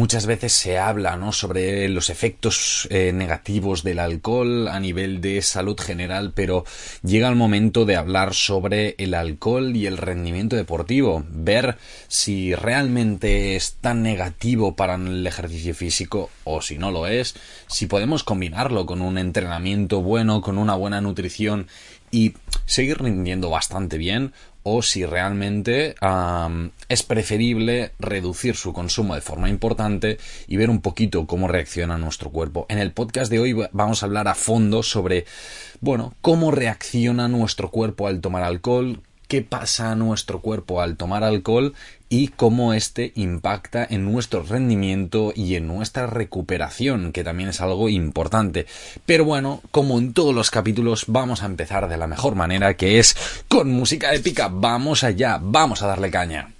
muchas veces se habla ¿no? sobre los efectos eh, negativos del alcohol a nivel de salud general, pero llega el momento de hablar sobre el alcohol y el rendimiento deportivo, ver si realmente es tan negativo para el ejercicio físico o si no lo es, si podemos combinarlo con un entrenamiento bueno, con una buena nutrición y seguir rindiendo bastante bien o si realmente es preferible reducir su consumo de forma importante y ver un poquito cómo reacciona nuestro cuerpo. En el podcast de hoy vamos a hablar a fondo sobre, bueno, cómo reacciona nuestro cuerpo al tomar alcohol, qué pasa a nuestro cuerpo al tomar alcohol y cómo este impacta en nuestro rendimiento y en nuestra recuperación, que también es algo importante. Pero bueno, como en todos los capítulos, vamos a empezar de la mejor manera, que es con música épica. Vamos allá, vamos a darle caña.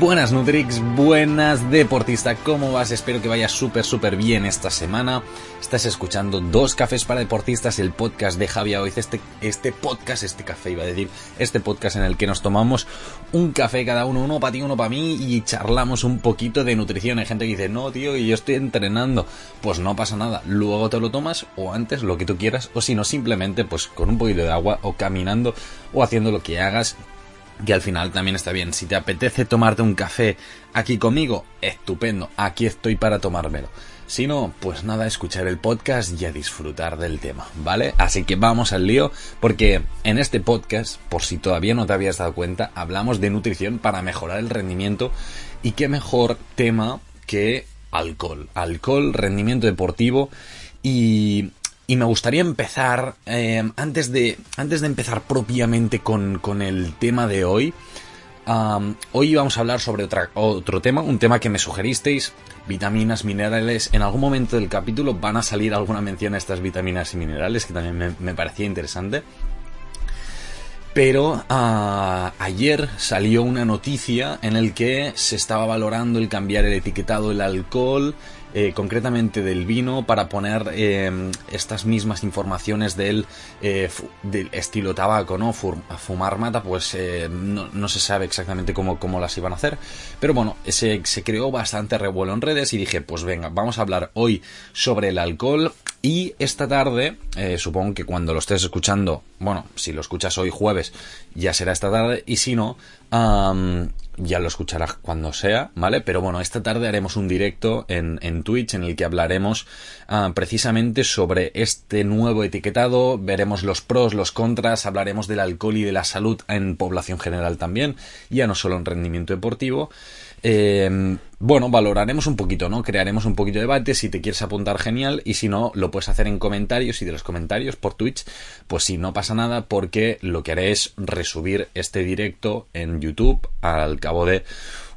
Buenas Nutrix, buenas deportista, ¿cómo vas? Espero que vayas súper súper bien esta semana. Estás escuchando Dos Cafés para Deportistas, el podcast de Javier Oiz, este, este podcast, este café iba a decir, este podcast en el que nos tomamos un café cada uno, uno para ti, uno para mí y charlamos un poquito de nutrición. Hay gente que dice, no tío, y yo estoy entrenando. Pues no pasa nada, luego te lo tomas o antes, lo que tú quieras, o si no, simplemente pues con un poquito de agua o caminando o haciendo lo que hagas que al final también está bien. Si te apetece tomarte un café aquí conmigo, estupendo, aquí estoy para tomármelo. Si no, pues nada, escuchar el podcast y a disfrutar del tema, ¿vale? Así que vamos al lío, porque en este podcast, por si todavía no te habías dado cuenta, hablamos de nutrición para mejorar el rendimiento y qué mejor tema que alcohol. Alcohol, rendimiento deportivo y y me gustaría empezar, eh, antes, de, antes de empezar propiamente con, con el tema de hoy, hoy vamos a hablar sobre otro tema, un tema que me sugeristeis, vitaminas, minerales. En algún momento del capítulo van a salir alguna mención a estas vitaminas y minerales, que también me, me parecía interesante. Pero ah, ayer salió una noticia en el que se estaba valorando el cambiar el etiquetado del alcohol eh, concretamente del vino, para poner eh, estas mismas informaciones del, eh, estilo tabaco, ¿no? Fumar mata, pues no, se sabe exactamente cómo, cómo, las iban a hacer. Pero bueno, se, se creó bastante revuelo en redes y dije, pues venga, vamos a hablar hoy sobre el alcohol. Y esta tarde, supongo que cuando lo estés escuchando, bueno, si lo escuchas hoy jueves, ya será esta tarde, y si no, ya lo escucharás cuando sea, ¿vale? Pero bueno, esta tarde haremos un directo en, en Twitch en el que hablaremos ah, precisamente sobre este nuevo etiquetado, veremos los pros, los contras, hablaremos del alcohol y de la salud en población general también, ya no solo en rendimiento deportivo. Eh, bueno, valoraremos un poquito, ¿no? Crearemos un poquito de debate. Si te quieres apuntar, genial. Y si no, lo puedes hacer en comentarios y de los comentarios por Twitch, pues si no pasa nada, porque lo que haré es resubir este directo en YouTube al cabo de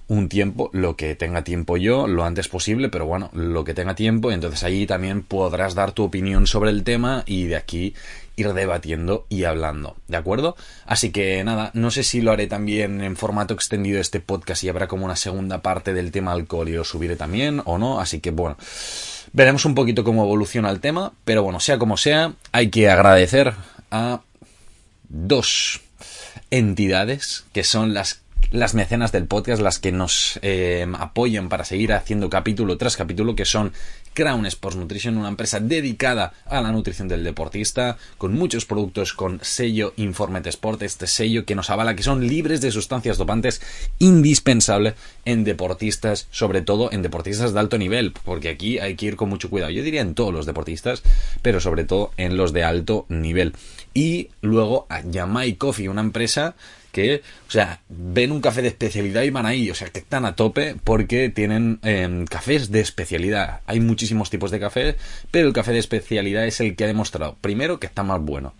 un tiempo, lo que tenga tiempo yo, lo antes posible, pero bueno, lo que tenga tiempo, y entonces ahí también podrás dar tu opinión sobre el tema y de aquí ir debatiendo y hablando, ¿de acuerdo? Así que nada, no sé si lo haré también en formato extendido este podcast y habrá como una segunda parte del tema alcohol y lo subiré también o no, así que bueno, veremos un poquito cómo evoluciona el tema, pero bueno, sea como sea, hay que agradecer a dos entidades que son las las mecenas del podcast, las que nos eh, apoyan para seguir haciendo capítulo tras capítulo, que son Crown Sports Nutrition, una empresa dedicada a la nutrición del deportista, con muchos productos con sello Informet Sport, este sello que nos avala que son libres de sustancias dopantes, indispensable en deportistas, sobre todo en deportistas de alto nivel, porque aquí hay que ir con mucho cuidado. Yo diría en todos los deportistas, pero sobre todo en los de alto nivel. Y luego a Yamai Coffee, una empresa que, o sea, ven un café de especialidad y van ahí, o sea, que están a tope porque tienen em, cafés de especialidad. Hay muchísimos tipos de café, pero el café de especialidad es el que ha demostrado, primero, que está más bueno.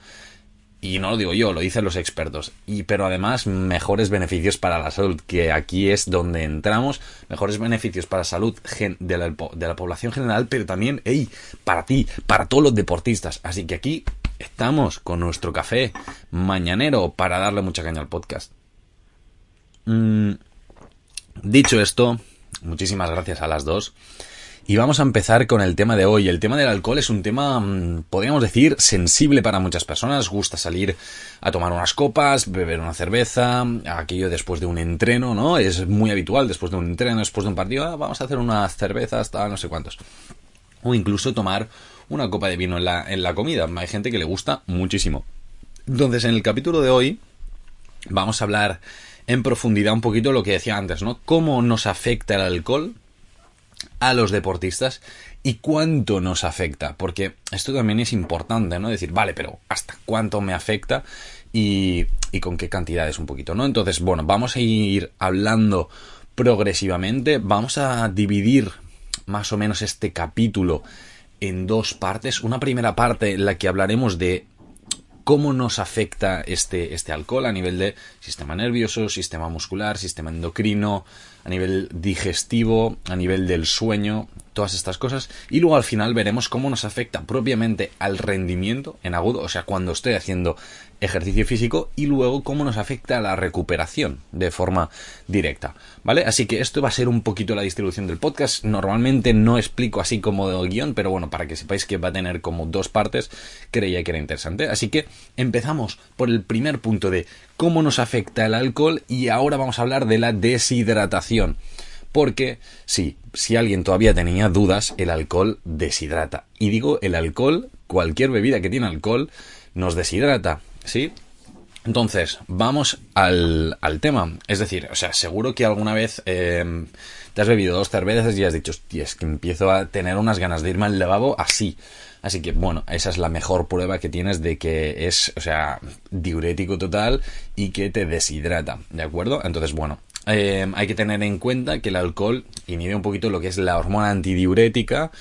Y no lo digo yo, lo dicen los expertos. Y pero además mejores beneficios para la salud, que aquí es donde entramos, mejores beneficios para salud de la, de la población general, pero también, hey, para ti, para todos los deportistas. Así que aquí estamos con nuestro café mañanero para darle mucha caña al podcast. Mm, dicho esto, muchísimas gracias a las dos. Y vamos a empezar con el tema de hoy. El tema del alcohol es un tema, mm, podríamos decir, sensible para muchas personas. Gusta salir a tomar unas copas, beber una cerveza, aquello después de un entreno, ¿no? Es muy habitual después de un entreno, después de un partido, ah, vamos a hacer unas cervezas, tal, no sé cuántos. O incluso tomar una copa de vino en la, en la comida. Hay gente que le gusta muchísimo. Entonces, en el capítulo de hoy vamos a hablar en profundidad un poquito lo que decía antes, ¿no? Cómo nos afecta el alcohol a los deportistas y cuánto nos afecta, porque esto también es importante, ¿no? Decir, vale, pero ¿hasta cuánto me afecta? Y, y con qué cantidades un poquito, ¿no? Entonces, bueno, vamos a ir hablando progresivamente, vamos a dividir más o menos este capítulo en dos partes. Una primera parte en la que hablaremos de cómo nos afecta este, este alcohol a nivel de sistema nervioso, sistema muscular, sistema endocrino, a nivel digestivo, a nivel del sueño, todas estas cosas. Y luego al final veremos cómo nos afecta propiamente al rendimiento en agudo, o sea, cuando estoy haciendo ejercicio físico y luego cómo nos afecta la recuperación de forma directa, ¿vale? Así que esto va a ser un poquito la distribución del podcast. Normalmente no explico así como de guion, pero bueno, para que sepáis que va a tener como dos partes, creía que era interesante. Así que empezamos por el primer punto de cómo nos afecta el alcohol y ahora vamos a hablar de la deshidratación. Porque, sí, si alguien todavía tenía dudas, el alcohol deshidrata. Y digo el alcohol, cualquier bebida que tiene alcohol, nos deshidrata. ¿Sí? Entonces, vamos al, al, tema. Es decir, o sea, seguro que alguna vez eh, te has bebido dos cervezas y has dicho, hostia, es que empiezo a tener unas ganas de irme al lavabo así. Así que, bueno, esa es la mejor prueba que tienes de que es, o sea, diurético total y que te deshidrata, ¿de acuerdo? Entonces, bueno, eh, hay que tener en cuenta que el alcohol inhibe un poquito lo que es la hormona antidiurética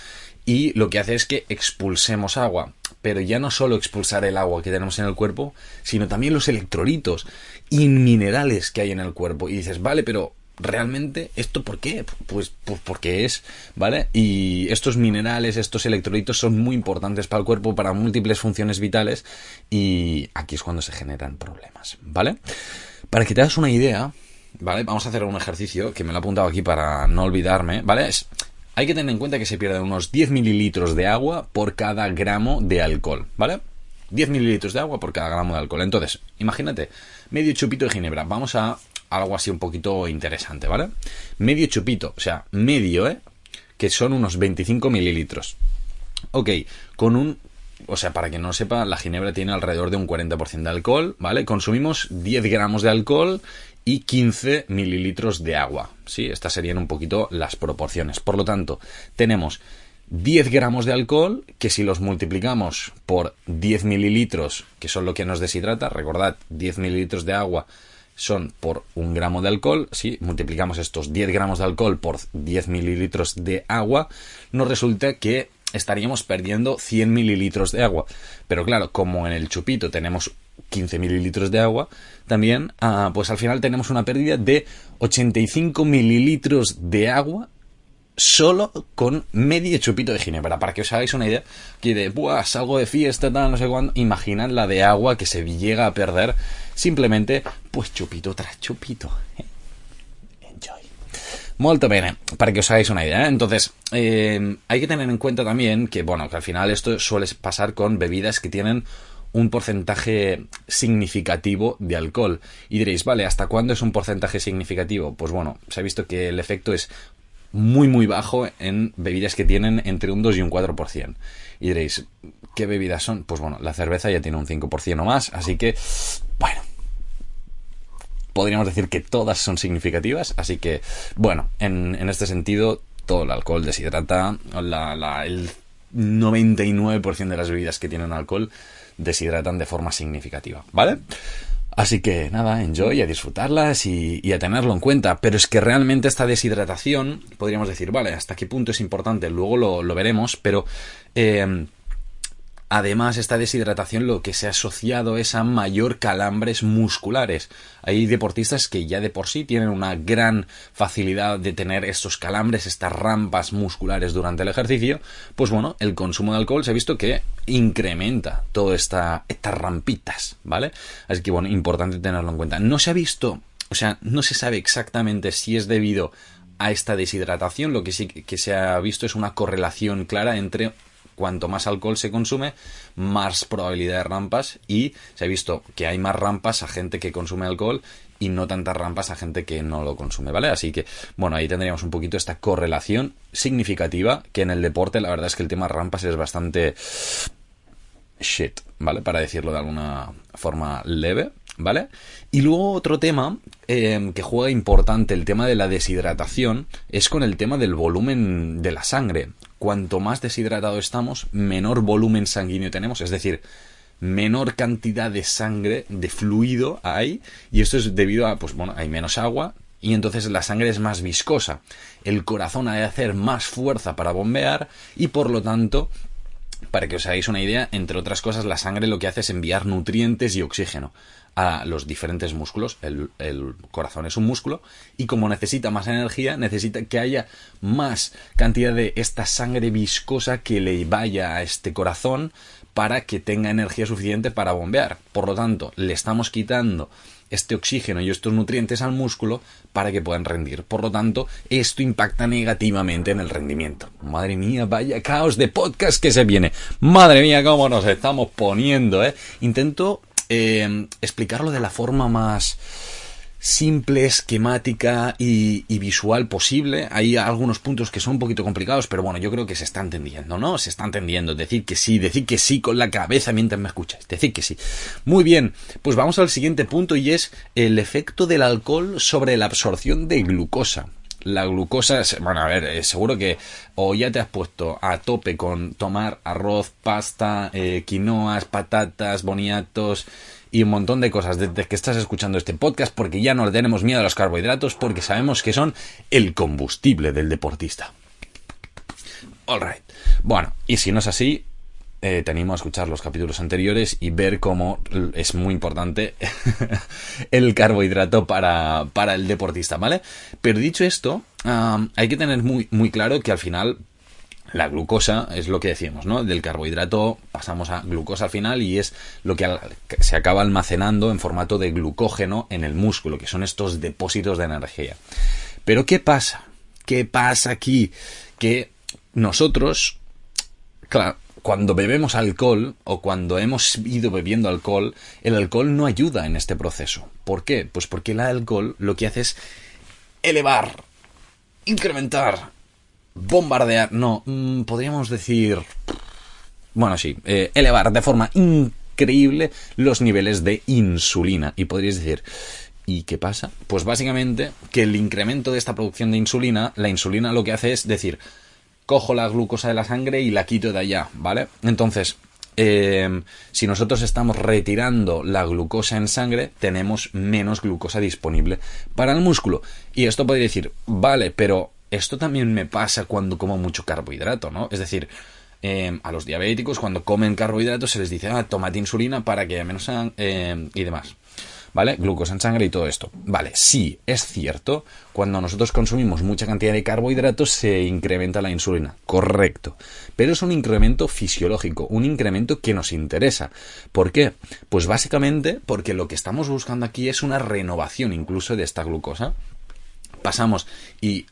y lo que hace es que expulsemos agua pero ya no solo expulsar el agua que tenemos en el cuerpo, sino también los electrolitos y minerales que hay en el cuerpo. Y dices, vale, pero realmente esto por qué? Pues, pues porque es, ¿vale? Y estos minerales, estos electrolitos son muy importantes para el cuerpo, para múltiples funciones vitales y aquí es cuando se generan problemas, ¿vale? Para que te hagas una idea, ¿vale? Vamos a hacer un ejercicio que me lo he apuntado aquí para no olvidarme, ¿vale? Es, hay que tener en cuenta que se pierden unos 10 mililitros de agua por cada gramo de alcohol, ¿vale? 10 mililitros de agua por cada gramo de alcohol. Entonces, imagínate, medio chupito de ginebra. Vamos a algo así un poquito interesante, ¿vale? Medio chupito, o sea, medio, ¿eh? Que son unos 25 mililitros. Ok, con un... O sea, para que no sepa, la ginebra tiene alrededor de un 40% de alcohol, ¿vale? Consumimos 10 gramos de alcohol y 15 mililitros de agua. ¿sí? Estas serían un poquito las proporciones. Por lo tanto, tenemos 10 gramos de alcohol, que si los multiplicamos por 10 mililitros, que son lo que nos deshidrata, recordad, 10 mililitros de agua son por un gramo de alcohol, si multiplicamos estos 10 gramos de alcohol por 10 mililitros de agua, nos resulta que estaríamos perdiendo 100 mililitros de agua. Pero claro, como en el chupito tenemos 15 mililitros de agua, también, ah, pues al final tenemos una pérdida de 85 mililitros de agua solo con medio chupito de ginebra. Para que os hagáis una idea, que de, buah, salgo de fiesta, tal, no sé cuándo, imaginad la de agua que se llega a perder simplemente, pues chupito tras chupito. Enjoy. Molto bene, para que os hagáis una idea. ¿eh? Entonces, eh, hay que tener en cuenta también que, bueno, que al final esto suele pasar con bebidas que tienen un porcentaje significativo de alcohol. Y diréis, vale, ¿hasta cuándo es un porcentaje significativo? Pues bueno, se ha visto que el efecto es muy muy bajo en bebidas que tienen entre un 2 y un 4%. Y diréis, ¿qué bebidas son? Pues bueno, la cerveza ya tiene un 5% o más, así que, bueno, podríamos decir que todas son significativas, así que, bueno, en, en este sentido, todo el alcohol deshidrata, la, la, el 99% de las bebidas que tienen alcohol deshidratan de forma significativa, ¿vale? Así que nada, enjoy, a disfrutarlas y, a tenerlo en cuenta. Pero es que realmente esta deshidratación, podríamos decir, vale, hasta qué punto es importante, luego lo, veremos, pero eh, Además, esta deshidratación lo que se ha asociado es a mayor calambres musculares. Hay deportistas que ya de por sí tienen una gran facilidad de tener estos calambres, estas rampas musculares durante el ejercicio. Pues bueno, el consumo de alcohol se ha visto que incrementa todas esta, estas rampitas, ¿vale? Así que bueno, importante tenerlo en cuenta. No se ha visto, o sea, no se sabe exactamente si es debido a esta deshidratación, lo que sí que se ha visto es una correlación clara entre cuanto más alcohol se consume, más probabilidad de rampas y se ha visto que hay más rampas a gente que consume alcohol y no tantas rampas a gente que no lo consume, ¿vale? Así que, bueno, ahí tendríamos un poquito esta correlación significativa que en el deporte la verdad es que el tema rampas es bastante shit, ¿vale? Para decirlo de alguna forma leve, ¿vale? Y luego otro tema em, que juega importante el tema de la deshidratación es con el tema del volumen de la sangre. Cuanto más deshidratado estamos, menor volumen sanguíneo tenemos, es decir, menor cantidad de sangre, de fluido hay, y esto es debido a, pues bueno, hay menos agua, y entonces la sangre es más viscosa. El corazón ha de hacer más fuerza para bombear y por lo tanto para que os hagáis una idea, entre otras cosas, la sangre lo que hace es enviar nutrientes y oxígeno a los diferentes músculos. El, corazón es un músculo y como necesita más energía, necesita que haya más cantidad de esta sangre viscosa que le vaya a este corazón para que tenga energía suficiente para bombear. Por lo tanto, le estamos quitando este oxígeno y estos nutrientes al músculo para que puedan rendir. Por lo tanto, esto impacta negativamente en el rendimiento. Madre mía, vaya caos de podcast que se viene. Madre mía, cómo nos estamos poniendo, ¿eh? Intento eh, explicarlo de la forma más simple, esquemática y, visual posible. Hay algunos puntos que son un poquito complicados, pero bueno, yo creo que se está entendiendo, ¿no? Se está entendiendo. Decir que sí, decir que sí con la cabeza mientras me escucháis. Decir que sí. Muy bien, pues vamos al siguiente punto y es el efecto del alcohol sobre la absorción de glucosa. La glucosa, bueno, a ver, eh, seguro que o ya te has puesto a tope con tomar arroz, pasta, eh, quinoas, patatas, boniatos, y un montón de cosas desde que estás escuchando este podcast porque ya no le tenemos miedo a los carbohidratos porque sabemos que son el combustible del deportista. Alright. Bueno, y si no es así, eh, te animo a escuchar los capítulos anteriores y ver cómo es muy importante el carbohidrato para, para el deportista, ¿vale? Pero dicho esto, hay que tener muy, muy claro que al final la glucosa es lo que decimos, ¿no? Del carbohidrato pasamos a glucosa al final y es lo que se acaba almacenando en formato de glucógeno en el músculo, que son estos depósitos de energía. Pero ¿qué pasa? ¿Qué pasa aquí? Que nosotros, claro, cuando bebemos alcohol o cuando hemos ido bebiendo alcohol, el alcohol no ayuda en este proceso. ¿Por qué? Pues porque el alcohol lo que hace es elevar, incrementar bombardear, no, mm, podríamos decir, bueno, sí, eh, elevar de forma increíble los niveles de insulina. Y podríais decir, ¿y qué pasa? Pues básicamente que el incremento de esta producción de insulina, la insulina lo que hace es decir, cojo la glucosa de la sangre y la quito de allá, ¿vale? Entonces, em, si nosotros estamos retirando la glucosa en sangre, tenemos menos glucosa disponible para el músculo. Y esto podría decir, vale, pero esto también me pasa cuando como mucho carbohidrato, ¿no? Es decir, em, a los diabéticos cuando comen carbohidratos se les dice, ah, tomate insulina para que menos eh, y demás. ¿Vale? Glucosa en sangre y todo esto. Vale, sí, es cierto, cuando nosotros consumimos mucha cantidad de carbohidratos se incrementa la insulina. Correcto. Pero es un incremento fisiológico, un incremento que nos interesa. ¿Por qué? Pues básicamente porque lo que estamos buscando aquí es una renovación incluso de esta glucosa. Pasamos y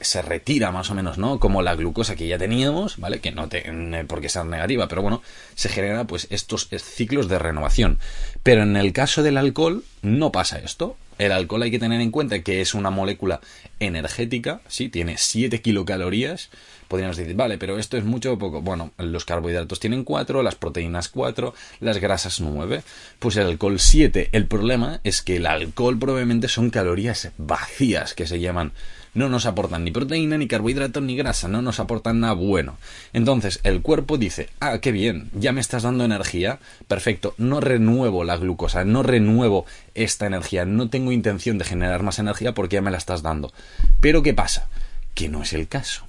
se retira más o menos, ¿no? Como la glucosa que ya teníamos, ¿vale? Que no tiene por qué ser negativa, pero bueno, se genera pues estos ciclos de renovación. Pero en el caso del alcohol no pasa esto. El alcohol hay que tener en cuenta que es una molécula energética, sí, tiene 7 kilocalorías. Podríamos decir, vale, pero esto es mucho o poco. Bueno, los carbohidratos tienen 4, las proteínas 4, las grasas 9. Pues el alcohol 7. El problema es que el alcohol probablemente son calorías vacías, que se llaman no nos aportan ni proteína, ni carbohidratos, ni grasa, no nos aportan nada bueno. Entonces el cuerpo dice, ah, qué bien, ya me estás dando energía, perfecto, no renuevo la glucosa, no renuevo esta energía, no tengo intención de generar más energía porque ya me la estás dando. Pero ¿qué pasa? Que no es el caso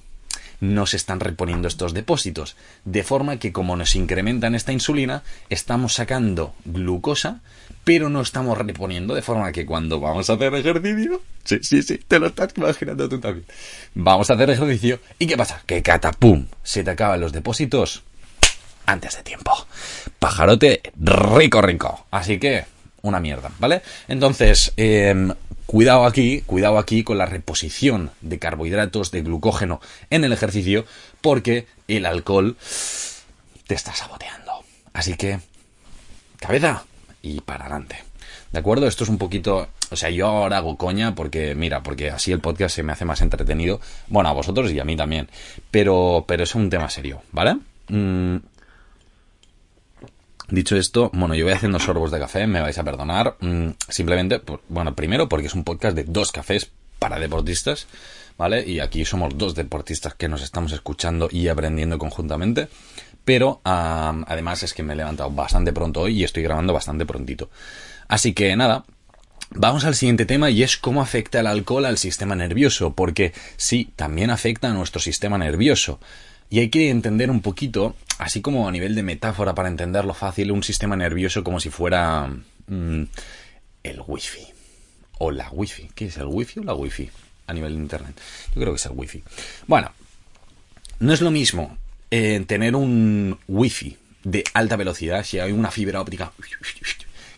no se están reponiendo estos depósitos. De forma que como nos incrementan esta insulina, estamos sacando glucosa, pero no estamos reponiendo. De forma que cuando vamos a hacer ejercicio, sí, sí, sí, te lo estás imaginando tú también. Vamos a hacer ejercicio y ¿qué pasa? Que catapum, se te acaban los depósitos antes de tiempo. Pajarote rico, rico. Así que, una mierda, ¿vale? Entonces, em, cuidado aquí, cuidado aquí con la reposición de carbohidratos, de glucógeno en el ejercicio, porque el alcohol te está saboteando. Así que, cabeza y para adelante. ¿De acuerdo? Esto es un poquito. O sea, yo ahora hago coña porque, mira, porque así el podcast se me hace más entretenido. Bueno, a vosotros y a mí también. Pero, pero es un tema serio, ¿vale? Mm. Dicho esto, bueno, yo voy haciendo sorbos de café, me vais a perdonar. Mm, simplemente, bueno, primero porque es un podcast de dos cafés para deportistas, ¿vale? Y aquí somos dos deportistas que nos estamos escuchando y aprendiendo conjuntamente. Pero además es que me he levantado bastante pronto hoy y estoy grabando bastante prontito. Así que nada, Vamos al siguiente tema y es cómo afecta el alcohol al sistema nervioso, porque sí, también afecta a nuestro sistema nervioso. Y hay que entender un poquito, así como a nivel de metáfora para entenderlo fácil, un sistema nervioso como si fuera mm, el wifi. O la wifi. ¿Qué es el wifi o la wifi? A nivel de internet. Yo creo que es el wifi. Bueno, no es lo mismo tener un wifi de alta velocidad, si hay una fibra óptica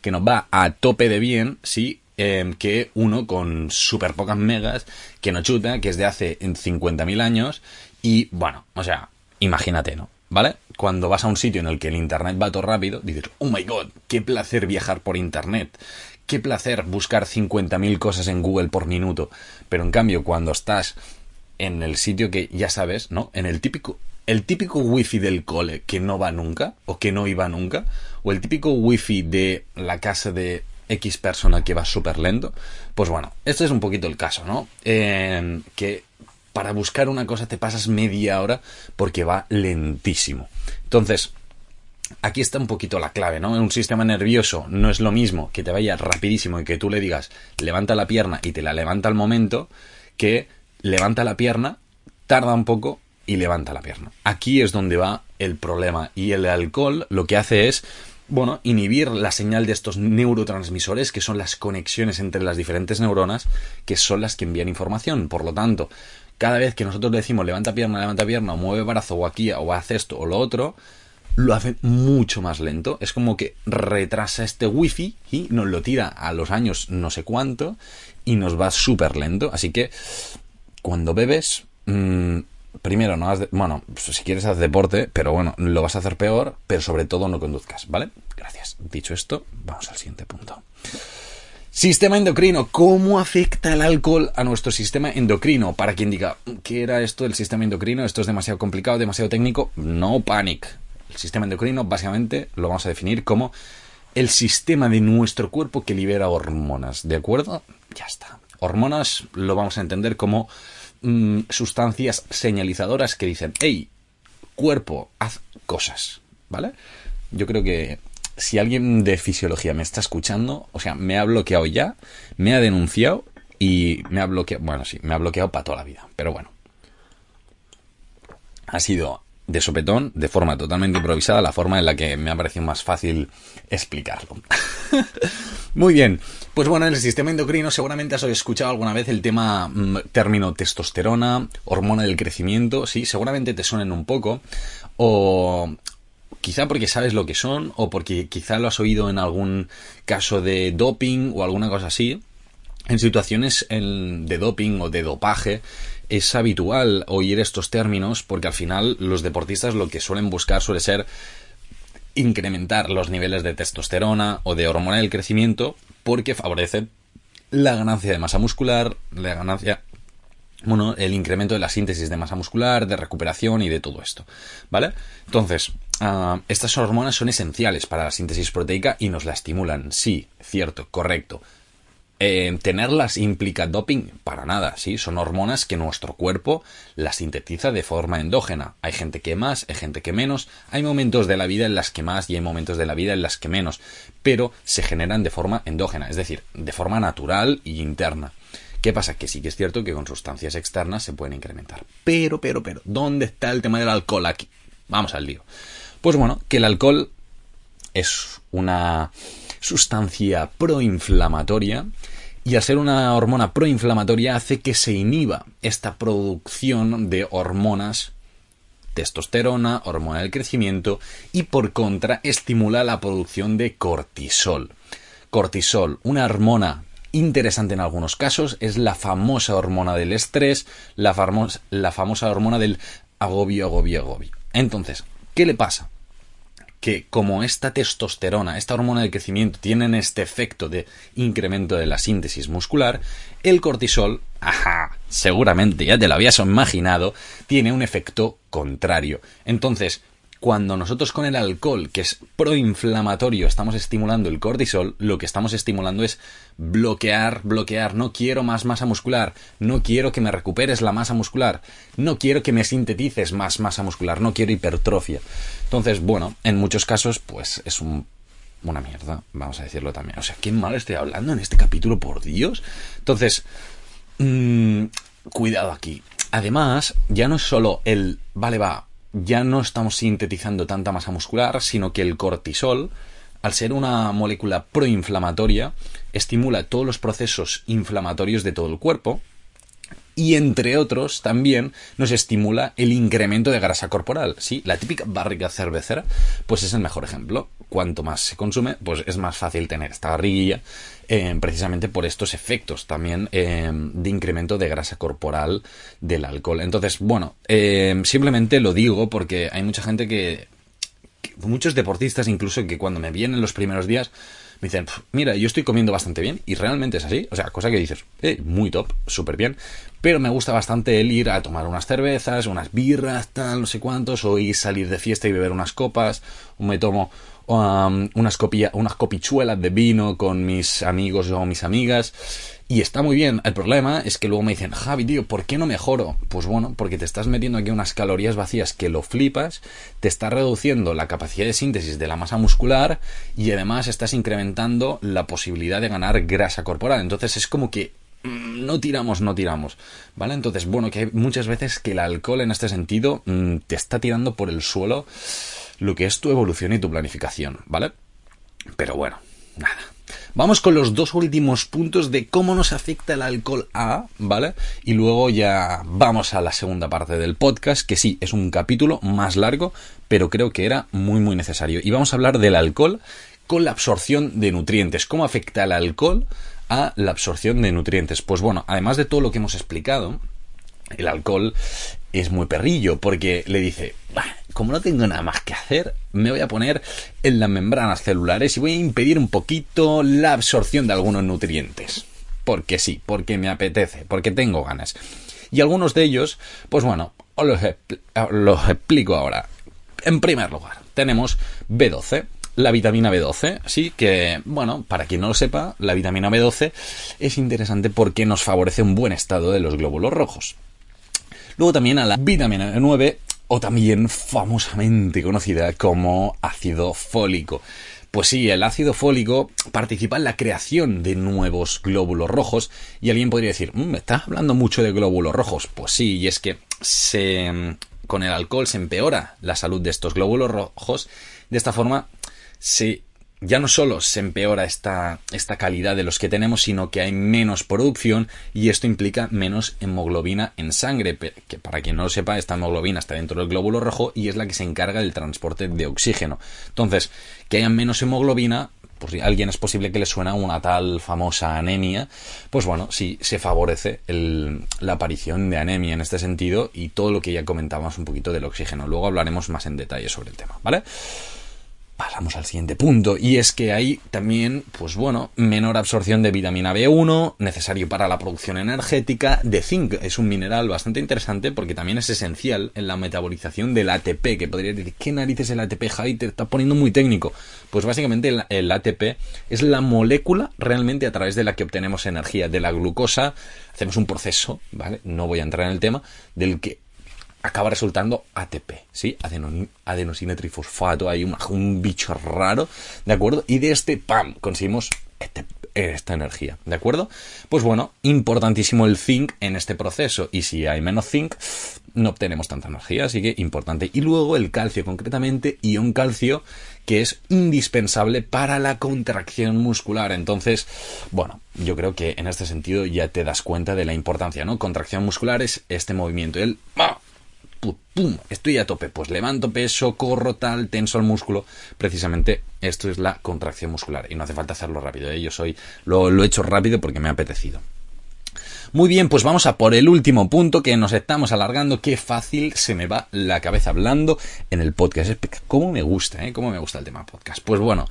que nos va a tope de bien, sí, em, que uno con súper pocas megas, que no chuta, que es de hace 50.000 años, y bueno, o sea, imagínate, ¿no? ¿Vale? Cuando vas a un sitio en el que el internet va todo rápido, dices, oh my god, qué placer viajar por internet, qué placer buscar 50.000 cosas en Google por minuto, pero en cambio cuando estás en el sitio que ya sabes, ¿no? En el típico el típico wifi del cole que no va nunca o que no iba nunca, o el típico wifi de la casa de X persona que va súper lento, pues bueno, este es un poquito el caso, ¿no? Eh, que para buscar una cosa te pasas media hora porque va lentísimo. Entonces, aquí está un poquito la clave, ¿no? Un sistema nervioso no es lo mismo que te vaya rapidísimo y que tú le digas levanta la pierna y te la levanta al momento que levanta la pierna, tarda un poco y levanta la pierna. Aquí es donde va el problema y el alcohol lo que hace es bueno, inhibir la señal de estos neurotransmisores, que son las conexiones entre las diferentes neuronas, que son las que envían información. Por lo tanto, cada vez que nosotros decimos levanta pierna, levanta pierna, o mueve brazo, o aquí, o haz esto, o lo otro, lo hace mucho más lento. Es como que retrasa este wifi y nos lo tira a los años no sé cuánto y nos va súper lento. Así que cuando bebes, mm, primero, no has bueno, pues si quieres hacer deporte, pero bueno, lo vas a hacer peor, pero sobre todo no conduzcas, ¿vale? Gracias. Dicho esto, vamos al siguiente punto. Sistema endocrino. ¿Cómo afecta el alcohol a nuestro sistema endocrino? Para quien diga, ¿qué era esto del sistema endocrino? Esto es demasiado complicado, demasiado técnico. No panic. El sistema endocrino básicamente lo vamos a definir como el sistema de nuestro cuerpo que libera hormonas, ¿de acuerdo? Ya está. Hormonas lo vamos a entender como Mm, sustancias señalizadoras que dicen, hey, cuerpo, haz cosas, ¿vale? Yo creo que si alguien de fisiología me está escuchando, o sea, me ha bloqueado ya, me ha denunciado y me ha bloqueado, bueno, sí, me ha bloqueado para toda la vida, pero bueno. Ha sido de sopetón, de forma totalmente improvisada, la forma en la que me ha parecido más fácil explicarlo. Muy bien, pues bueno, en el sistema endocrino seguramente has escuchado alguna vez el tema mm, término testosterona, hormona del crecimiento, sí, seguramente te suenen un poco, o quizá porque sabes lo que son, o porque quizá lo has oído en algún caso de doping o alguna cosa así, en situaciones de doping o de dopaje es habitual oír estos términos porque al final los deportistas lo que suelen buscar suele ser incrementar los niveles de testosterona o de hormona del crecimiento porque favorece la ganancia de masa muscular, la ganancia bueno, el incremento de la síntesis de masa muscular, de recuperación y de todo esto, ¿vale? Entonces, ah, estas hormonas son esenciales para la síntesis proteica y nos la estimulan, sí, cierto, correcto, eh, tenerlas implica doping para nada, sí, son hormonas que nuestro cuerpo las sintetiza de forma endógena. Hay gente que más, hay gente que menos, hay momentos de la vida en las que más y hay momentos de la vida en las que menos, pero se generan de forma endógena, es decir, de forma natural y interna. ¿Qué pasa? Que sí que es cierto que con sustancias externas se pueden incrementar. Pero, pero, pero, ¿dónde está el tema del alcohol aquí? Vamos al lío. Pues bueno, que el alcohol es una sustancia proinflamatoria y al ser una hormona proinflamatoria hace que se inhiba esta producción de hormonas testosterona, hormona del crecimiento y por contra estimula la producción de cortisol. Cortisol, una hormona interesante en algunos casos, es la famosa hormona del estrés, la, la famosa hormona del agobio, agobio, agobio. Entonces, ¿qué le pasa? Que como esta testosterona, esta hormona de crecimiento, tienen este efecto de incremento de la síntesis muscular, el cortisol, ajá, seguramente ya te lo habías imaginado, tiene un efecto contrario. Entonces, cuando nosotros con el alcohol, que es proinflamatorio, estamos estimulando el cortisol, lo que estamos estimulando es bloquear, bloquear. No quiero más masa muscular, no quiero que me recuperes la masa muscular, no quiero que me sintetices más masa muscular, no quiero hipertrofia. Entonces, bueno, en muchos casos, pues es un, una mierda, vamos a decirlo también. O sea, qué mal estoy hablando en este capítulo, por Dios. Entonces, mmm, cuidado aquí. Además, ya no es solo el, vale, va, ya no estamos sintetizando tanta masa muscular, sino que el cortisol, al ser una molécula proinflamatoria, estimula todos los procesos inflamatorios de todo el cuerpo, y entre otros también nos estimula el incremento de grasa corporal. Sí, la típica barriga cervecera, pues es el mejor ejemplo. Cuanto más se consume, pues es más fácil tener esta barriguilla, eh, precisamente por estos efectos también eh, de incremento de grasa corporal del alcohol. Entonces, bueno, eh, simplemente lo digo porque hay mucha gente que, que, muchos deportistas incluso que cuando me vienen los primeros días me dicen, mira, yo estoy comiendo bastante bien y realmente es así. O sea, cosa que dices, eh, muy top, súper bien. Pero me gusta bastante el ir a tomar unas cervezas, unas birras, tal, no sé cuántos, o ir salir de fiesta y beber unas copas, o me tomo um, unas, copia, unas copichuelas de vino con mis amigos o mis amigas. Y está muy bien. El problema es que luego me dicen, Javi, tío, ¿por qué no mejoro? Pues bueno, porque te estás metiendo aquí unas calorías vacías que lo flipas, te está reduciendo la capacidad de síntesis de la masa muscular y además estás incrementando la posibilidad de ganar grasa corporal. Entonces es como que mm, no tiramos, no tiramos. ¿Vale? Entonces, bueno, que hay muchas veces que el alcohol en este sentido mm, te está tirando por el suelo lo que es tu evolución y tu planificación, ¿vale? Pero bueno, nada. Vamos con los dos últimos puntos de cómo nos afecta el alcohol a, ¿vale? Y luego ya vamos a la segunda parte del podcast, que sí, es un capítulo más largo, pero creo que era muy, muy necesario. Y vamos a hablar del alcohol con la absorción de nutrientes. ¿Cómo afecta el alcohol a la absorción de nutrientes? Pues bueno, además de todo lo que hemos explicado, el alcohol es muy perrillo porque le dice, como no tengo nada más que hacer, me voy a poner en las membranas celulares y voy a impedir un poquito la absorción de algunos nutrientes. Porque sí, porque me apetece, porque tengo ganas. Y algunos de ellos, pues bueno, os los, explico ahora. En primer lugar, tenemos B12, la vitamina B12, sí, que, bueno, para quien no lo sepa, la vitamina B12 es interesante porque nos favorece un buen estado de los glóbulos rojos. Luego también a la vitamina B9 o también famosamente conocida como ácido fólico. Pues sí, el ácido fólico participa en la creación de nuevos glóbulos rojos y alguien podría decir, mm, ¿me estás hablando mucho de glóbulos rojos? Pues sí, y es que se, con el alcohol se empeora la salud de estos glóbulos rojos. De esta forma se ya no solo se empeora esta, esta calidad de los que tenemos, sino que hay menos producción y esto implica menos hemoglobina en sangre, que para quien no lo sepa, esta hemoglobina está dentro del glóbulo rojo y es la que se encarga del transporte de oxígeno. Entonces, que haya menos hemoglobina, pues si a alguien es posible que le suena una tal famosa anemia, pues bueno, sí se favorece la aparición de anemia en este sentido y todo lo que ya comentábamos un poquito del oxígeno. Luego hablaremos más en detalle sobre el tema, ¿vale? Pasamos al siguiente punto y es que hay también, pues bueno, menor absorción de vitamina B1, necesario para la producción energética, de zinc, es un mineral bastante interesante porque también es esencial en la metabolización del ATP, que podría decir, ¿qué narices el ATP, Javi? Te está poniendo muy técnico. Pues básicamente el, el ATP es la molécula realmente a través de la que obtenemos energía. De la glucosa hacemos un proceso, ¿vale? No voy a entrar en el tema, del que acaba resultando ATP, ¿sí? adenosina trifosfato, hay un, bicho raro, ¿de acuerdo? Y de este, ¡pam!, conseguimos este, esta energía, ¿de acuerdo? Pues bueno, importantísimo el zinc en este proceso, y si hay menos zinc, no obtenemos tanta energía, así que importante. Y luego el calcio, concretamente, ion calcio, que es indispensable para la contracción muscular. Entonces, bueno, yo creo que en este sentido ya te das cuenta de la importancia, ¿no? Contracción muscular es este movimiento, el pum, estoy a tope, pues levanto peso, corro tal, tenso el músculo. Precisamente esto es la contracción muscular y no hace falta hacerlo rápido. ¿eh? Yo soy, lo, lo he hecho rápido porque me ha apetecido. Muy bien, pues vamos a por el último punto que nos estamos alargando. Qué fácil se me va la cabeza hablando en el podcast. ¿Cómo me gusta, eh? ¿Cómo me gusta el tema podcast? Pues bueno,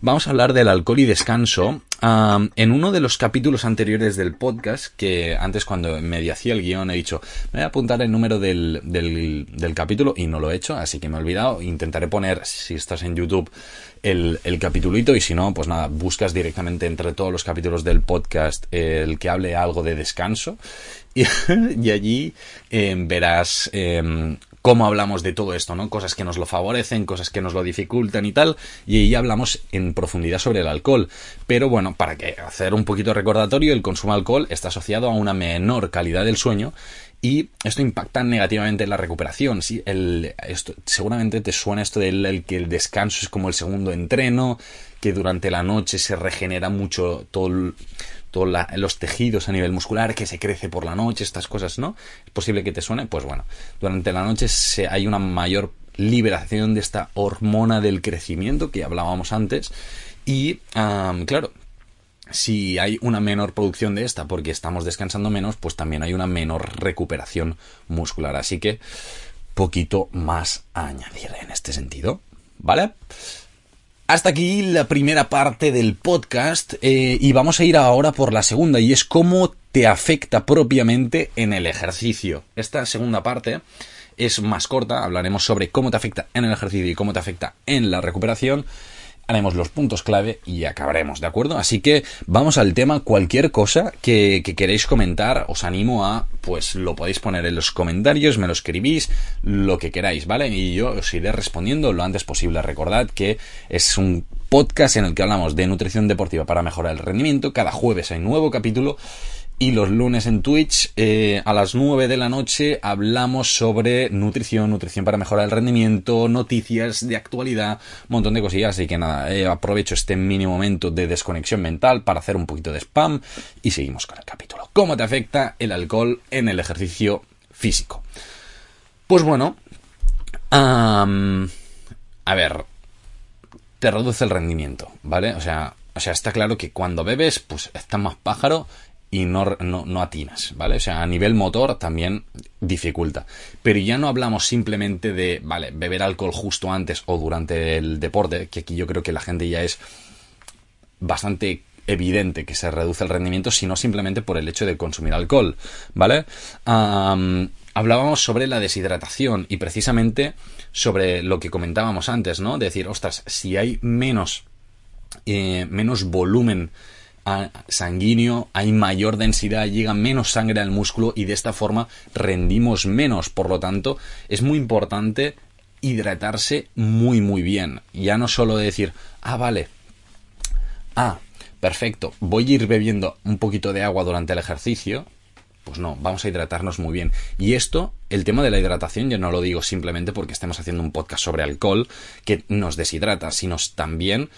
vamos a hablar del alcohol y descanso. en uno de los capítulos anteriores del podcast, que antes cuando me hacía el guion he dicho, me voy a apuntar el número del, del, del capítulo y no lo he hecho, así que me he olvidado. Intentaré poner, si estás en YouTube, el, el capitulito y si no, pues nada, buscas directamente entre todos los capítulos del podcast el que hable algo de descanso y, allí em, verás em, cómo hablamos de todo esto, ¿no? Cosas que nos lo favorecen, cosas que nos lo dificultan y tal, y ahí hablamos en profundidad sobre el alcohol. Pero bueno, para que hacer un poquito recordatorio, el consumo de alcohol está asociado a una menor calidad del sueño y esto impacta negativamente en la recuperación. ¿sí? El, esto, seguramente te suena esto del que el descanso es como el segundo entreno, que durante la noche se regenera mucho todo, los tejidos a nivel muscular, que se crece por la noche, estas cosas, ¿no? Es posible que te suene. Pues bueno, durante la noche se, hay una mayor liberación de esta hormona del crecimiento que hablábamos antes. Y, claro, si hay una menor producción de esta porque estamos descansando menos, pues también hay una menor recuperación muscular. Así que poquito más a añadir en este sentido. ¿Vale? Hasta aquí la primera parte del podcast eh, y vamos a ir ahora por la segunda y es cómo te afecta propiamente en el ejercicio. Esta segunda parte es más corta, hablaremos sobre cómo te afecta en el ejercicio y cómo te afecta en la recuperación haremos los puntos clave y acabaremos, ¿de acuerdo? Así que vamos al tema, cualquier cosa que, queréis comentar, os animo a, pues lo podéis poner en los comentarios, me lo escribís, lo que queráis, ¿vale? Y yo os iré respondiendo lo antes posible. Recordad que es un podcast en el que hablamos de nutrición deportiva para mejorar el rendimiento, cada jueves hay nuevo capítulo y los lunes en Twitch eh, a las 9 de la noche hablamos sobre nutrición, nutrición para mejorar el rendimiento, noticias de actualidad, un montón de cosillas. Así que nada, eh, aprovecho este mini momento de desconexión mental para hacer un poquito de spam y seguimos con el capítulo. ¿Cómo te afecta el alcohol en el ejercicio físico? Pues bueno, a ver, te reduce el rendimiento, ¿vale? O sea, o sea, está claro que cuando bebes, pues estás más pájaro y no, no, atinas, ¿vale? O sea, a nivel motor también dificulta. Pero ya no hablamos simplemente de, vale, beber alcohol justo antes o durante el deporte, que aquí yo creo que la gente ya es bastante evidente que se reduce el rendimiento, sino simplemente por el hecho de consumir alcohol, ¿vale? hablábamos sobre la deshidratación y precisamente sobre lo que comentábamos antes, ¿no? De decir, ostras, si hay menos, eh, menos volumen sanguíneo, hay mayor densidad, llega menos sangre al músculo y de esta forma rendimos menos. Por lo tanto, es muy importante hidratarse muy muy bien. Ya no solo decir, ah, vale, ah, perfecto, voy a ir bebiendo un poquito de agua durante el ejercicio. Pues no, vamos a hidratarnos muy bien. Y esto, el tema de la hidratación, yo no lo digo simplemente porque estemos haciendo un podcast sobre alcohol que nos deshidrata, sino también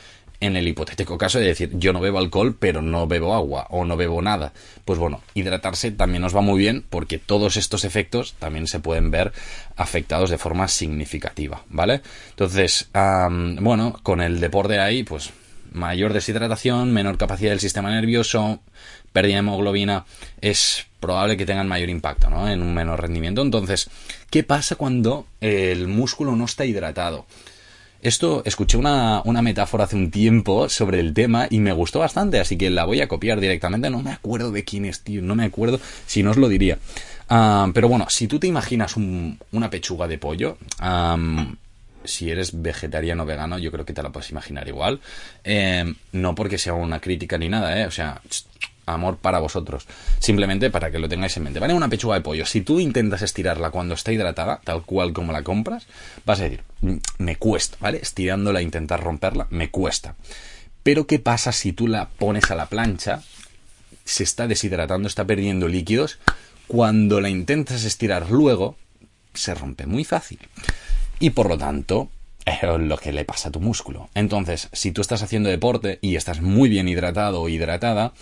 en el hipotético caso de decir yo no bebo alcohol pero no bebo agua o no bebo nada. Pues bueno, hidratarse también nos va muy bien porque todos estos efectos también se pueden ver afectados de forma significativa, ¿vale? Entonces, bueno, con el deporte ahí, pues mayor deshidratación, menor capacidad del sistema nervioso, pérdida de hemoglobina, es probable que tengan mayor impacto, ¿no? En un menor rendimiento. Entonces, ¿qué pasa cuando el músculo no está hidratado? Esto escuché una, metáfora hace un tiempo sobre el tema y me gustó bastante, así que la voy a copiar directamente. No me acuerdo de quién es, tío, no me acuerdo, si no os lo diría. Ah, pero bueno, si tú te imaginas una pechuga de pollo, si eres vegetariano o vegano, yo creo que te la puedes imaginar igual. Em, no porque sea una crítica ni nada, ¿eh? O sea, amor para vosotros. Simplemente para que lo tengáis en mente. ¿Vale? Una pechuga de pollo. Si tú intentas estirarla cuando está hidratada, tal cual como la compras, vas a decir, mm, me cuesta, ¿vale? Estirándola, intentar romperla, me cuesta. Pero ¿qué pasa si tú la pones a la plancha? Se está deshidratando, está perdiendo líquidos. Cuando la intentas estirar luego, se rompe muy fácil. Y por lo tanto, es lo que le pasa a tu músculo. Entonces, si tú estás haciendo deporte y estás muy bien hidratado o hidratada,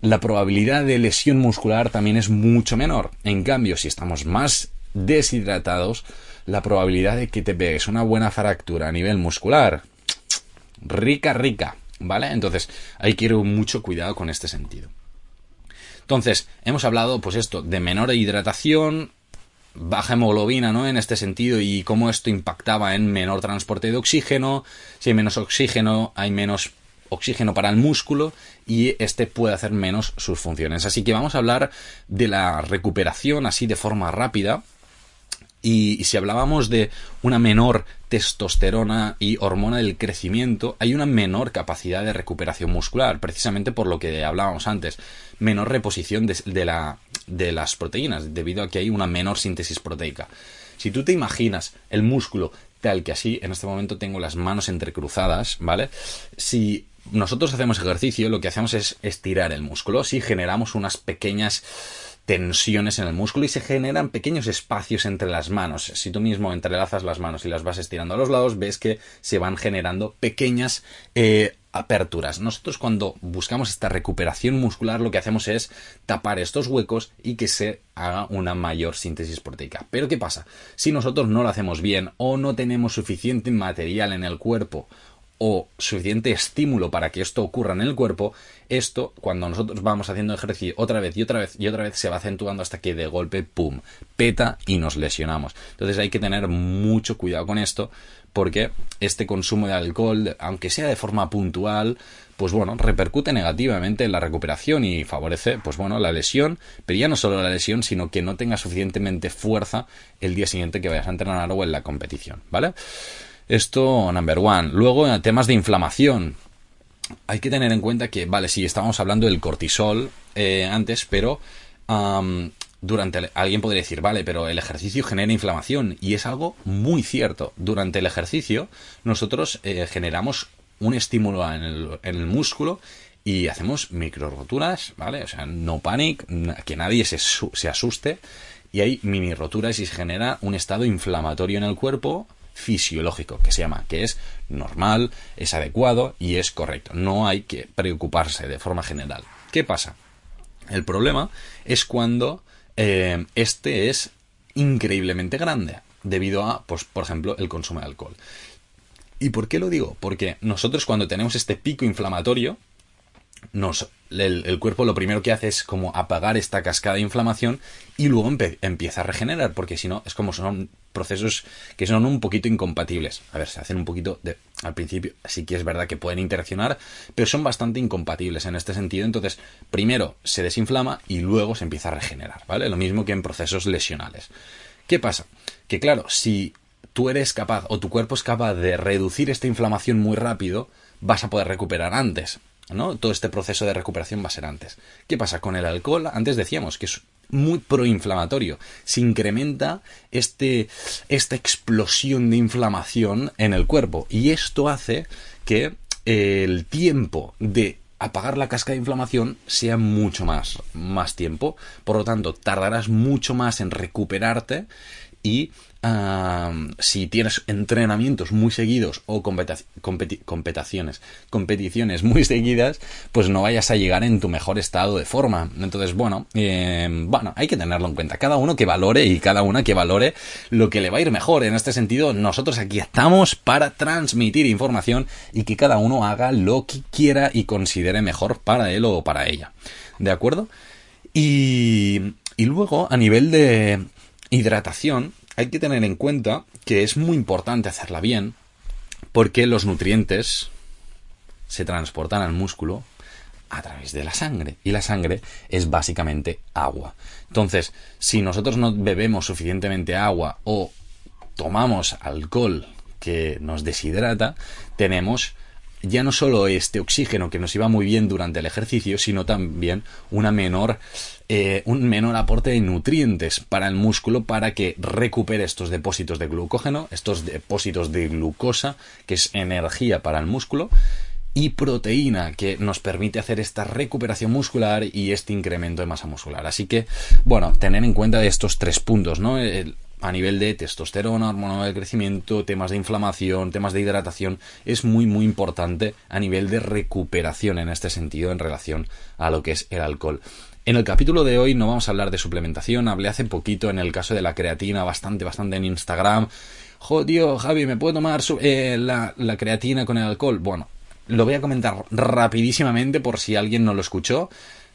la probabilidad de lesión muscular también es mucho menor. En cambio, si estamos más deshidratados, la probabilidad de que te pegues una buena fractura a nivel muscular, rica, rica, ¿vale? Entonces hay que ir mucho cuidado con este sentido. Entonces, hemos hablado, pues esto, de menor hidratación, baja hemoglobina, ¿no? En este sentido, y cómo esto impactaba en menor transporte de oxígeno. Si hay menos oxígeno, hay menos oxígeno para el músculo y este puede hacer menos sus funciones. Así que vamos a hablar de la recuperación así de forma rápida. Y, si hablábamos de una menor testosterona y hormona del crecimiento, hay una menor capacidad de recuperación muscular, precisamente por lo que hablábamos antes, menor reposición de, la, de las proteínas, debido a que hay una menor síntesis proteica. Si tú te imaginas el músculo tal que así, en este momento tengo las manos entrecruzadas, ¿vale? Si nosotros hacemos ejercicio, lo que hacemos es estirar el músculo, si generamos unas pequeñas tensiones en el músculo y se generan pequeños espacios entre las manos. Si tú mismo entrelazas las manos y las vas estirando a los lados, ves que se van generando pequeñas eh, aperturas. Nosotros cuando buscamos esta recuperación muscular lo que hacemos es tapar estos huecos y que se haga una mayor síntesis proteica. Pero ¿qué pasa? Si nosotros no lo hacemos bien o no tenemos suficiente material en el cuerpo o suficiente estímulo para que esto ocurra en el cuerpo, esto, cuando nosotros vamos haciendo ejercicio otra vez y otra vez y otra vez, se va acentuando hasta que de golpe, ¡pum!, peta y nos lesionamos. Entonces hay que tener mucho cuidado con esto, porque este consumo de alcohol, aunque sea de forma puntual, pues bueno, repercute negativamente en la recuperación y favorece, pues bueno, la lesión, pero ya no solo la lesión, sino que no tenga suficientemente fuerza el día siguiente que vayas a entrenar o en la competición, ¿vale? Esto, number one. Luego, temas de inflamación. Hay que tener en cuenta que, vale, sí, estábamos hablando del cortisol eh, antes, pero durante alguien podría decir, vale, pero el ejercicio genera inflamación y es algo muy cierto. Durante el ejercicio nosotros eh, generamos un estímulo en el, en el, músculo y hacemos micro roturas, ¿vale? O sea, no panic, que nadie se, se asuste y hay mini roturas y se genera un estado inflamatorio en el cuerpo fisiológico que se llama, que es normal, es adecuado y es correcto. No hay que preocuparse de forma general. ¿Qué pasa? El problema es cuando eh, este es increíblemente grande debido a, pues, por ejemplo, el consumo de alcohol. ¿Y por qué lo digo? Porque nosotros cuando tenemos este pico inflamatorio, nos, el, cuerpo lo primero que hace es como apagar esta cascada de inflamación y luego empieza a regenerar, porque si no, es como son procesos que son un poquito incompatibles. A ver, se hacen un poquito de... Al principio sí que es verdad que pueden interaccionar, pero son bastante incompatibles en este sentido. Entonces, primero se desinflama y luego se empieza a regenerar, ¿vale? Lo mismo que en procesos lesionales. ¿Qué pasa? Que claro, si tú eres capaz o tu cuerpo es capaz de reducir esta inflamación muy rápido, vas a poder recuperar antes. ¿No? Todo este proceso de recuperación va a ser antes. ¿Qué pasa con el alcohol? Antes decíamos que es muy proinflamatorio. Se incrementa este, esta explosión de inflamación en el cuerpo y esto hace que el tiempo de apagar la casca de inflamación sea mucho más, más tiempo. Por lo tanto, tardarás mucho más en recuperarte y si tienes entrenamientos muy seguidos o competiciones, competiciones muy seguidas, pues no vayas a llegar en tu mejor estado de forma. Entonces, bueno, em, bueno, hay que tenerlo en cuenta. Cada uno que valore y cada una que valore lo que le va a ir mejor. En este sentido, nosotros aquí estamos para transmitir información y que cada uno haga lo que quiera y considere mejor para él o para ella. ¿De acuerdo? Y, y luego, a nivel de hidratación, hay que tener en cuenta que es muy importante hacerla bien porque los nutrientes se transportan al músculo a través de la sangre y la sangre es básicamente agua. Entonces, si nosotros no bebemos suficientemente agua o tomamos alcohol que nos deshidrata, tenemos ya no solo este oxígeno que nos iba muy bien durante el ejercicio, sino también una menor, eh, un menor aporte de nutrientes para el músculo para que recupere estos depósitos de glucógeno, estos depósitos de glucosa, que es energía para el músculo, y proteína que nos permite hacer esta recuperación muscular y este incremento de masa muscular. Así que, bueno, tener en cuenta estos tres puntos, ¿no? A nivel de testosterona, hormona del crecimiento, temas de inflamación, temas de hidratación, es muy muy importante a nivel de recuperación en este sentido en relación a lo que es el alcohol. En el capítulo de hoy no vamos a hablar de suplementación, hablé hace poquito en el caso de la creatina, bastante, bastante en Instagram. Joder, Javi, ¿me puedo tomar eh, la, la creatina con el alcohol? Bueno, lo voy a comentar rapidísimamente por si alguien no lo escuchó.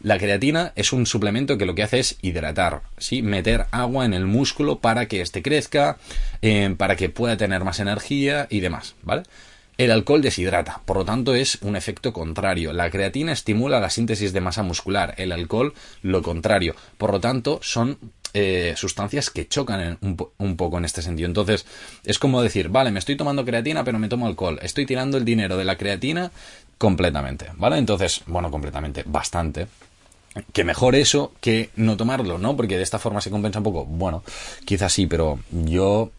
La creatina es un suplemento que lo que hace es hidratar, ¿sí? meter agua en el músculo para que éste crezca, eh, para que pueda tener más energía y demás, ¿vale? El alcohol deshidrata, por lo tanto es un efecto contrario. La creatina estimula la síntesis de masa muscular, el alcohol lo contrario. Por lo tanto, son eh, sustancias que chocan un, poco en este sentido. Entonces, es como decir, vale, me estoy tomando creatina, pero me tomo alcohol. Estoy tirando el dinero de la creatina completamente, ¿vale? Entonces, bueno, completamente, bastante. Que mejor eso que no tomarlo, ¿no? Porque de esta forma se compensa un poco. Bueno, quizás sí, pero yo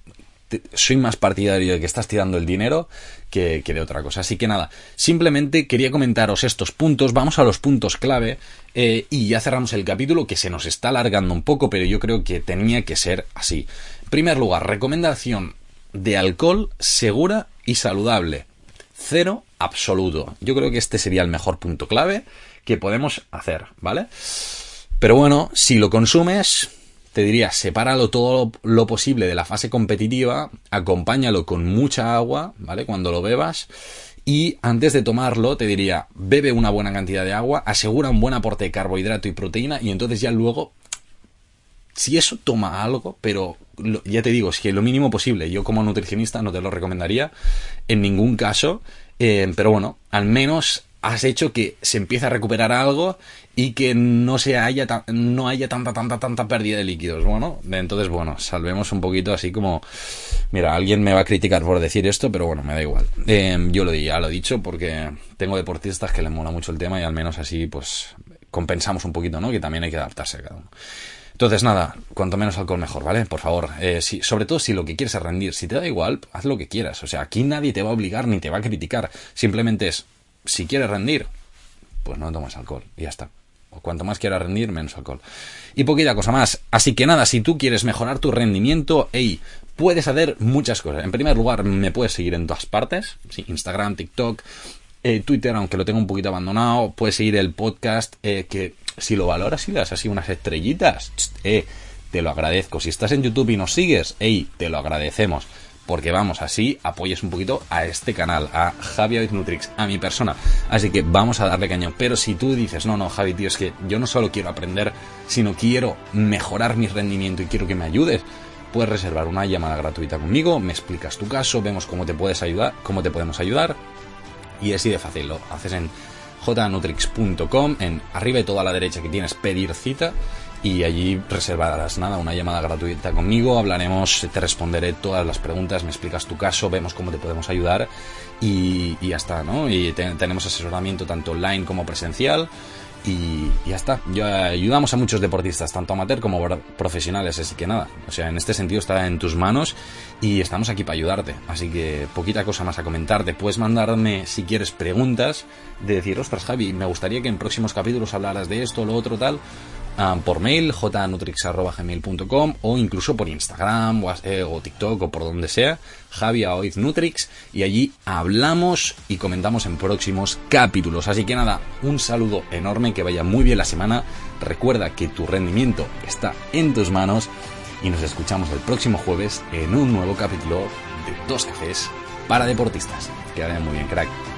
soy más partidario de que estás tirando el dinero que, de otra cosa. Así que nada, simplemente quería comentaros estos puntos, vamos a los puntos clave eh, y ya cerramos el capítulo que se nos está alargando un poco, pero yo creo que tenía que ser así. En primer lugar, recomendación de alcohol segura y saludable. Cero absoluto. Yo creo que este sería el mejor punto clave que podemos hacer, ¿vale? Pero bueno, si lo consumes, te diría, sepáralo todo lo posible de la fase competitiva, acompáñalo con mucha agua, ¿vale? Cuando lo bebas. Y antes de tomarlo, te diría, bebe una buena cantidad de agua, asegura un buen aporte de carbohidrato y proteína, y entonces ya luego, si eso toma algo, pero ya te digo, es que lo mínimo posible, yo como nutricionista no te lo recomendaría en ningún caso, eh, pero bueno, al menos has hecho que se empiece a recuperar algo y que no se haya no haya tanta tanta tanta pérdida de líquidos bueno entonces bueno salvemos un poquito así como mira alguien me va a criticar por decir esto pero bueno me da igual em, yo lo ya lo he dicho porque tengo deportistas que les mola mucho el tema y al menos así pues compensamos un poquito no que también hay que adaptarse a cada uno entonces, nada, cuanto menos alcohol mejor, ¿vale? Por favor. Eh, sobre todo si lo que quieres es rendir. Si te da igual, haz lo que quieras. O sea, aquí nadie te va a obligar ni te va a criticar. Simplemente es, si quieres rendir, pues no tomes alcohol. Y ya está cuanto más quieras rendir, menos alcohol. Y poquita cosa más. Así que nada, si tú quieres mejorar tu rendimiento, hey, puedes hacer muchas cosas. En primer lugar, me puedes seguir en todas partes. Instagram, TikTok, eh, Twitter, aunque lo tengo un poquito abandonado. Puedes seguir el podcast, eh, que si lo valoras y das así unas estrellitas, eh, te lo agradezco. Si estás en YouTube y nos sigues, hey, te lo agradecemos porque vamos, así apoyes un poquito a este canal, a Javi Nutrix, a mi persona. Así que vamos a darle cañón. Pero si tú dices, no, no, Javi, tío, es que yo no solo quiero aprender, sino quiero mejorar mi rendimiento y quiero que me ayudes, puedes reservar una llamada gratuita conmigo, me explicas tu caso, vemos cómo te puedes ayudar, cómo te podemos ayudar. Y así de fácil, lo haces en jnutrix.com, en arriba y toda la derecha que tienes pedir cita y allí reservarás nada, una llamada gratuita conmigo, hablaremos, te responderé todas las preguntas, me explicas tu caso, vemos cómo te podemos ayudar y, ya está, ¿no? Y tenemos asesoramiento tanto online como presencial y, ya está. Yo, ayudamos a muchos deportistas, tanto amateur como profesionales, así que nada, o sea, en este sentido está en tus manos y estamos aquí para ayudarte. Así que poquita cosa más a comentarte. Puedes mandarme, si quieres, preguntas de decir, ostras, Javi, me gustaría que en próximos capítulos hablaras de esto, lo otro, tal Ah, por mail, jnutrix.gmail.com o incluso por Instagram eh, o, TikTok o por donde sea, Javi Nutrix, y allí hablamos y comentamos en próximos capítulos. Así que nada, un saludo enorme, que vaya muy bien la semana. Recuerda que tu rendimiento está en tus manos y nos escuchamos el próximo jueves en un nuevo capítulo de Dos Cafés para Deportistas. Que vaya muy bien, crack.